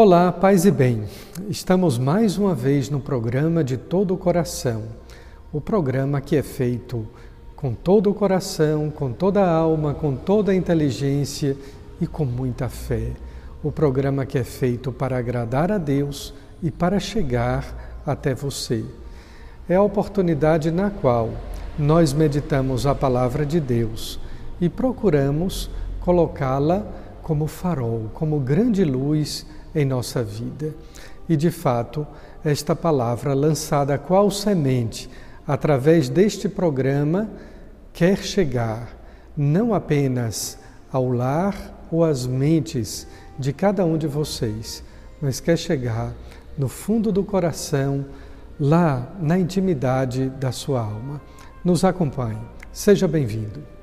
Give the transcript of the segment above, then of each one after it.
Olá, paz e bem. Estamos mais uma vez no programa de todo o coração. O programa que é feito com todo o coração, com toda a alma, com toda a inteligência e com muita fé. O programa que é feito para agradar a Deus e para chegar até você. É a oportunidade na qual nós meditamos a palavra de Deus e procuramos colocá-la como farol, como grande luz em nossa vida. E de fato, esta palavra lançada qual semente através deste programa quer chegar não apenas ao lar ou às mentes de cada um de vocês, mas quer chegar no fundo do coração, lá na intimidade da sua alma. Nos acompanhe. Seja bem-vindo.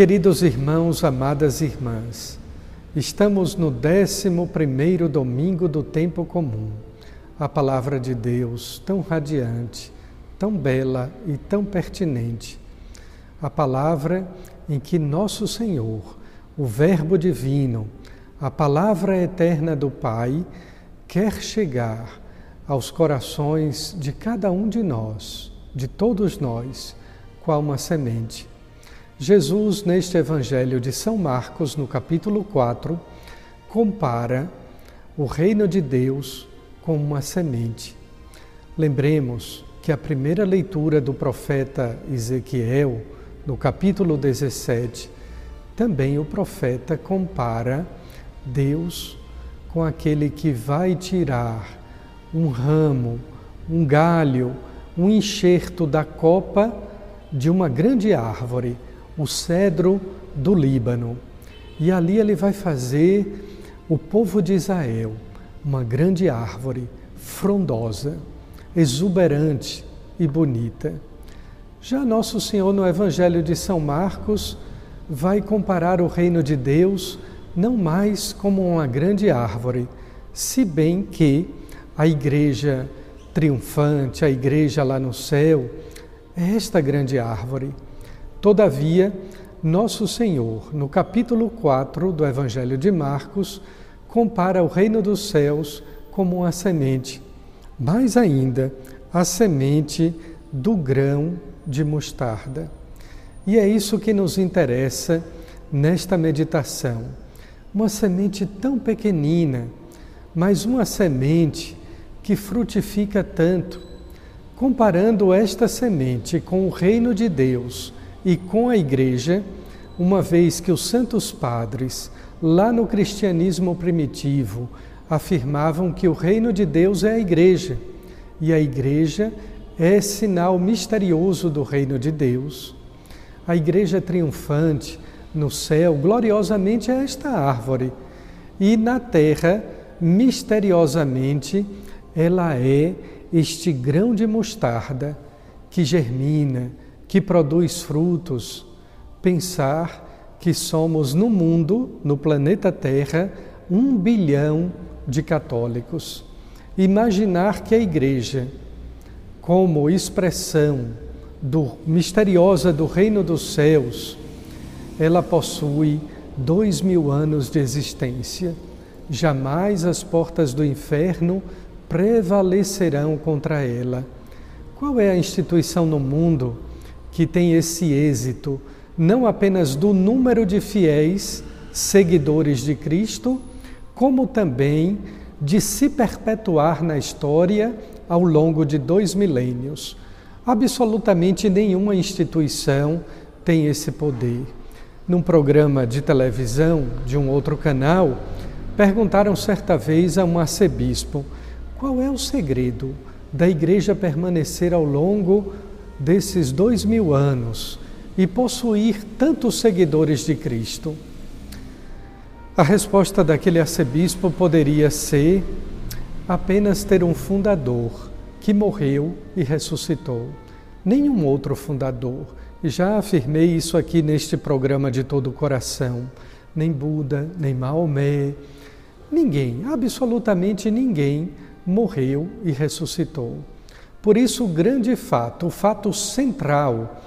Queridos irmãos, amadas irmãs, estamos no 11 domingo do tempo comum. A palavra de Deus, tão radiante, tão bela e tão pertinente. A palavra em que nosso Senhor, o Verbo divino, a palavra eterna do Pai, quer chegar aos corações de cada um de nós, de todos nós, qual uma semente Jesus, neste Evangelho de São Marcos, no capítulo 4, compara o reino de Deus com uma semente. Lembremos que a primeira leitura do profeta Ezequiel, no capítulo 17, também o profeta compara Deus com aquele que vai tirar um ramo, um galho, um enxerto da copa de uma grande árvore o cedro do Líbano. E ali ele vai fazer o povo de Israel uma grande árvore frondosa, exuberante e bonita. Já Nosso Senhor no Evangelho de São Marcos vai comparar o reino de Deus não mais como uma grande árvore, se bem que a igreja triunfante, a igreja lá no céu, é esta grande árvore. Todavia, nosso Senhor, no capítulo 4 do Evangelho de Marcos, compara o reino dos céus como uma semente, mais ainda, a semente do grão de mostarda. E é isso que nos interessa nesta meditação. Uma semente tão pequenina, mas uma semente que frutifica tanto. Comparando esta semente com o reino de Deus, e com a Igreja, uma vez que os santos padres, lá no cristianismo primitivo, afirmavam que o reino de Deus é a Igreja e a Igreja é sinal misterioso do reino de Deus. A Igreja triunfante no céu, gloriosamente, é esta árvore e na terra, misteriosamente, ela é este grão de mostarda que germina, que produz frutos, pensar que somos no mundo, no planeta Terra, um bilhão de católicos. Imaginar que a Igreja, como expressão do, misteriosa do reino dos céus, ela possui dois mil anos de existência. Jamais as portas do inferno prevalecerão contra ela. Qual é a instituição no mundo que tem esse êxito, não apenas do número de fiéis seguidores de Cristo, como também de se perpetuar na história ao longo de dois milênios? Absolutamente nenhuma instituição tem esse poder. Num programa de televisão de um outro canal, perguntaram certa vez a um arcebispo qual é o segredo da igreja permanecer ao longo desses dois mil anos e possuir tantos seguidores de Cristo? A resposta daquele arcebispo poderia ser apenas ter um fundador que morreu e ressuscitou. Nenhum outro fundador. E já afirmei isso aqui neste programa de todo o coração. Nem Buda, nem Maomé, ninguém, absolutamente ninguém, morreu e ressuscitou. Por isso, o grande fato, o fato central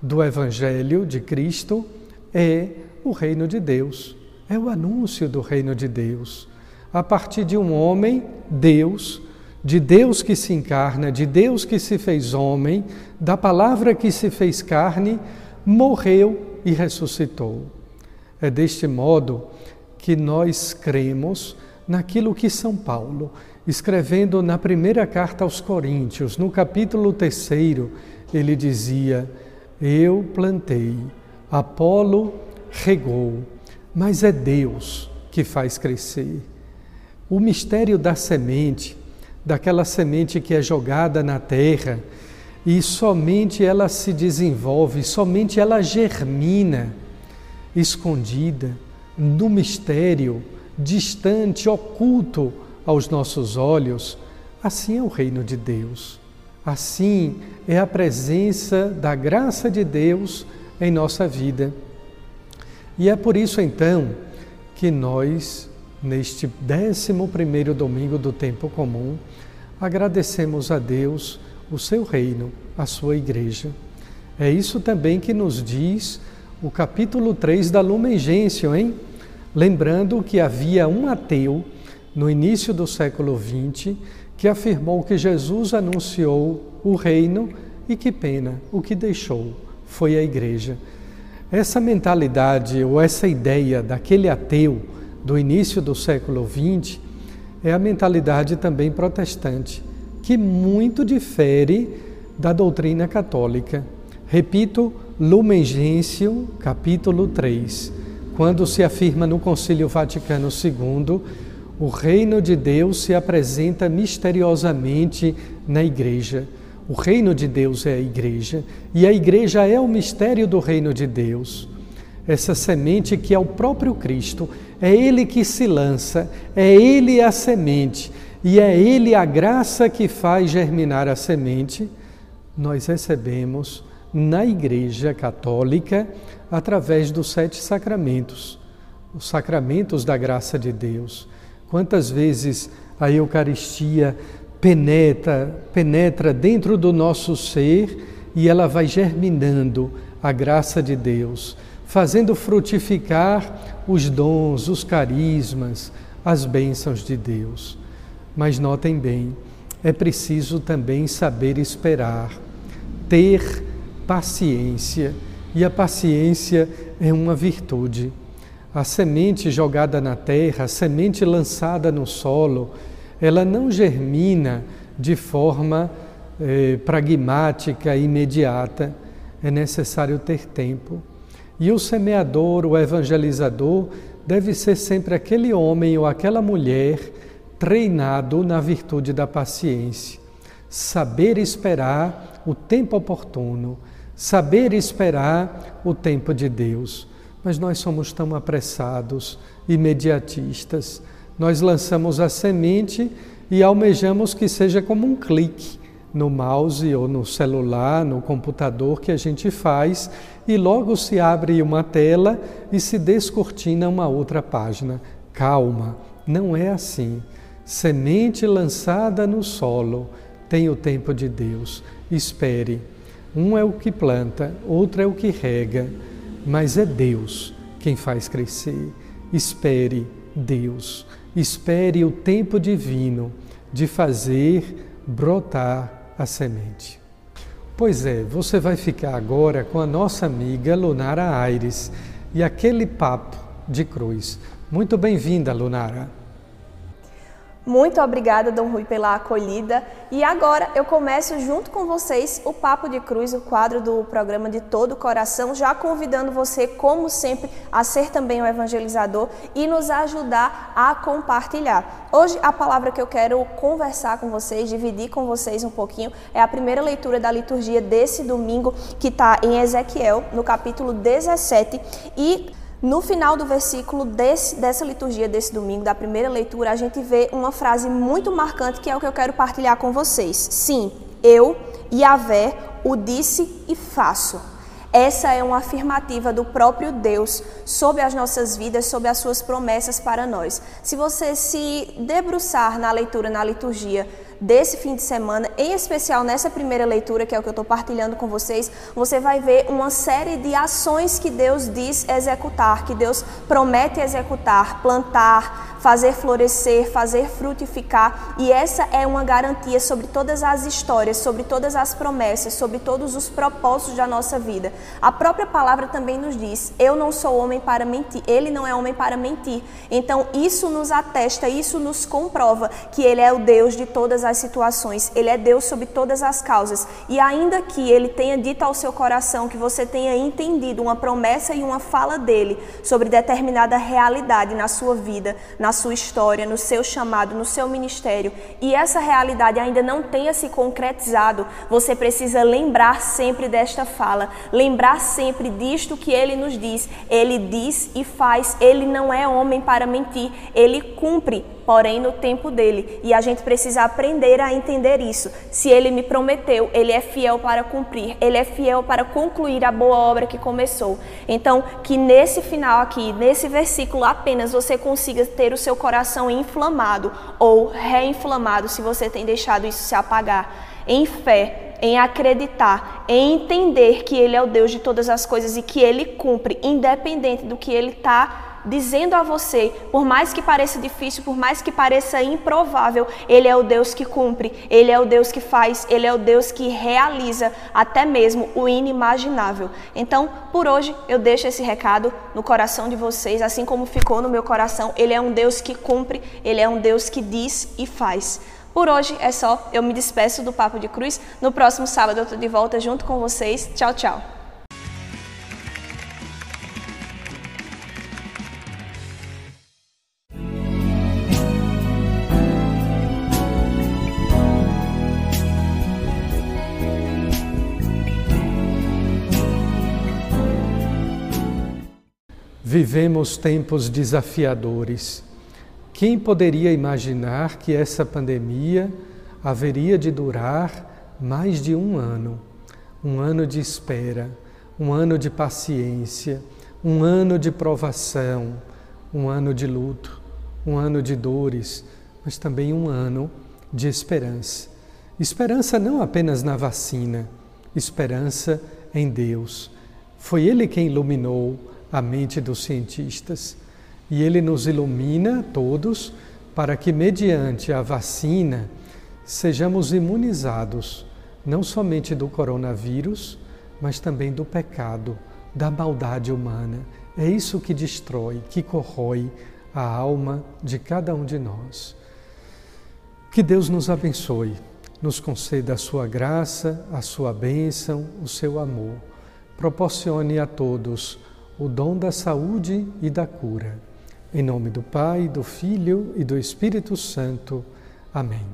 do Evangelho de Cristo é o reino de Deus, é o anúncio do reino de Deus. A partir de um homem, Deus, de Deus que se encarna, de Deus que se fez homem, da palavra que se fez carne, morreu e ressuscitou. É deste modo que nós cremos naquilo que São Paulo, escrevendo na primeira carta aos Coríntios, no capítulo terceiro, ele dizia: Eu plantei, Apolo regou, mas é Deus que faz crescer. O mistério da semente daquela semente que é jogada na terra e somente ela se desenvolve, somente ela germina, escondida, no mistério, distante, oculto aos nossos olhos. Assim é o reino de Deus. Assim é a presença da graça de Deus em nossa vida. E é por isso então que nós, neste décimo primeiro domingo do tempo comum, agradecemos a Deus o seu reino, a sua igreja. É isso também que nos diz o capítulo 3 da Lumen Gentium, hein? Lembrando que havia um ateu no início do século XX que afirmou que Jesus anunciou o reino e que pena, o que deixou foi a igreja. Essa mentalidade ou essa ideia daquele ateu do início do século XX é a mentalidade também protestante, que muito difere da doutrina católica. Repito, Lumen Gentium, capítulo 3, quando se afirma no Concílio Vaticano II, o reino de Deus se apresenta misteriosamente na igreja. O reino de Deus é a igreja e a igreja é o mistério do reino de Deus. Essa semente que é o próprio Cristo é Ele que se lança, é Ele a semente e é Ele a graça que faz germinar a semente. Nós recebemos na Igreja Católica através dos sete sacramentos, os sacramentos da graça de Deus. Quantas vezes a Eucaristia penetra, penetra dentro do nosso ser e ela vai germinando a graça de Deus fazendo frutificar os dons, os carismas, as bênçãos de Deus. Mas notem bem, é preciso também saber esperar, ter paciência, e a paciência é uma virtude. A semente jogada na terra, a semente lançada no solo, ela não germina de forma eh, pragmática, imediata. É necessário ter tempo. E o semeador, o evangelizador, deve ser sempre aquele homem ou aquela mulher treinado na virtude da paciência. Saber esperar o tempo oportuno, saber esperar o tempo de Deus. Mas nós somos tão apressados, imediatistas. Nós lançamos a semente e almejamos que seja como um clique. no mouse ou no celular, no computador que a gente faz e logo se abre uma tela e se descortina uma outra página. Calma, não é assim. Semente lançada no solo tem o tempo de Deus. Espere. Um é o que planta, outro é o que rega, mas é Deus quem faz crescer. Espere Deus. Espere o tempo divino de fazer brotar a semente. Pois é, você vai ficar agora com a nossa amiga Lunara Aires e aquele papo de cruz. Muito bem-vinda, Lunara. Muito obrigada, Dom Rui, pela acolhida. E agora eu começo junto com vocês o Papo de Cruz, o quadro do programa de todo o coração, já convidando você, como sempre, a ser também um evangelizador e nos ajudar a compartilhar. Hoje a palavra que eu quero conversar com vocês, dividir com vocês um pouquinho, é a primeira leitura da liturgia desse domingo, que está em Ezequiel, no capítulo 17. E no final do versículo desse, dessa liturgia desse domingo, da primeira leitura, a gente vê uma frase muito marcante que é o que eu quero partilhar com vocês. Sim, eu, Yahvé, o disse e faço. Essa é uma afirmativa do próprio Deus sobre as nossas vidas, sobre as suas promessas para nós. Se você se debruçar na leitura, na liturgia, desse fim de semana, em especial nessa primeira leitura, que é o que eu estou partilhando com vocês, você vai ver uma série de ações que Deus diz executar, que Deus promete executar, plantar, fazer florescer, fazer frutificar, e essa é uma garantia sobre todas as histórias, sobre todas as promessas, sobre todos os propósitos da nossa vida. A própria palavra também nos diz: Eu não sou homem para mentir, ele não é homem para mentir. Então, isso nos atesta, isso nos comprova que ele é o Deus de todas as situações, ele é Deus sobre todas as causas. E ainda que ele tenha dito ao seu coração que você tenha entendido uma promessa e uma fala dele sobre determinada realidade na sua vida, na sua história, no seu chamado, no seu ministério, e essa realidade ainda não tenha se concretizado, você precisa lembrar sempre desta fala, lembrar sempre disto que ele nos diz. Ele diz e faz, ele não é homem para mentir, ele cumpre porém no tempo dele. E a gente precisa aprender a entender isso. Se ele me prometeu, ele é fiel para cumprir, ele é fiel para concluir a boa obra que começou. Então, que nesse final aqui, nesse versículo apenas você consiga ter o seu coração inflamado ou reinflamado se você tem deixado isso se apagar. Em fé, em acreditar, em entender que Ele é o Deus de todas as coisas e que Ele cumpre, independente do que Ele está dizendo a você, por mais que pareça difícil, por mais que pareça improvável, Ele é o Deus que cumpre, Ele é o Deus que faz, Ele é o Deus que realiza até mesmo o inimaginável. Então, por hoje, eu deixo esse recado no coração de vocês, assim como ficou no meu coração. Ele é um Deus que cumpre, Ele é um Deus que diz e faz. Por hoje é só, eu me despeço do Papo de Cruz. No próximo sábado eu estou de volta junto com vocês. Tchau, tchau. Vivemos tempos desafiadores. Quem poderia imaginar que essa pandemia haveria de durar mais de um ano? Um ano de espera, um ano de paciência, um ano de provação, um ano de luto, um ano de dores, mas também um ano de esperança. Esperança não apenas na vacina, esperança em Deus. Foi Ele quem iluminou a mente dos cientistas e ele nos ilumina todos para que, mediante a vacina, sejamos imunizados não somente do coronavírus, mas também do pecado, da maldade humana. É isso que destrói, que corrói a alma de cada um de nós. Que Deus nos abençoe, nos conceda a sua graça, a sua bênção, o seu amor. Proporcione a todos o dom da saúde e da cura. Em nome do Pai, do Filho e do Espírito Santo. Amém.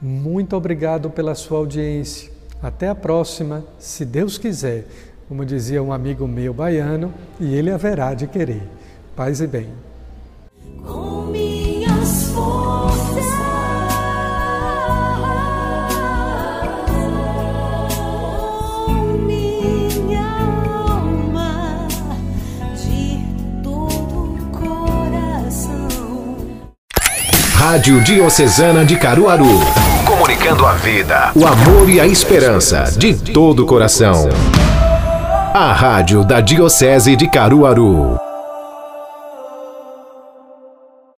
Muito obrigado pela sua audiência. Até a próxima, se Deus quiser, como dizia um amigo meu baiano, e ele haverá de querer. Paz e bem. Rádio Diocesana de Caruaru. Comunicando a vida, o amor e a esperança de todo o coração. A Rádio da Diocese de Caruaru.